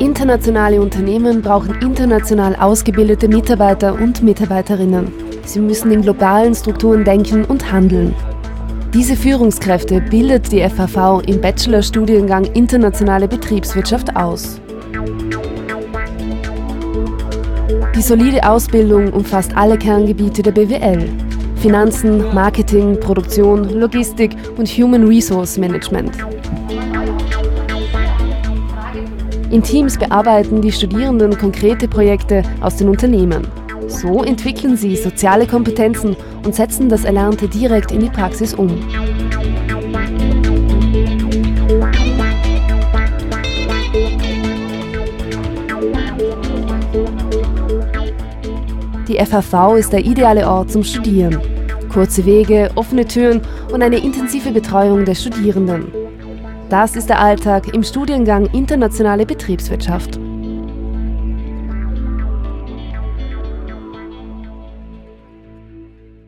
Internationale Unternehmen brauchen international ausgebildete Mitarbeiter und Mitarbeiterinnen. Sie müssen in globalen Strukturen denken und handeln. Diese Führungskräfte bildet die FHV im Bachelorstudiengang Internationale Betriebswirtschaft aus. Die solide Ausbildung umfasst alle Kerngebiete der BWL. Finanzen, Marketing, Produktion, Logistik und Human Resource Management. In Teams bearbeiten die Studierenden konkrete Projekte aus den Unternehmen. So entwickeln sie soziale Kompetenzen und setzen das Erlernte direkt in die Praxis um. Die FHV ist der ideale Ort zum Studieren. Kurze Wege, offene Türen und eine intensive Betreuung der Studierenden. Das ist der Alltag im Studiengang Internationale Betriebswirtschaft.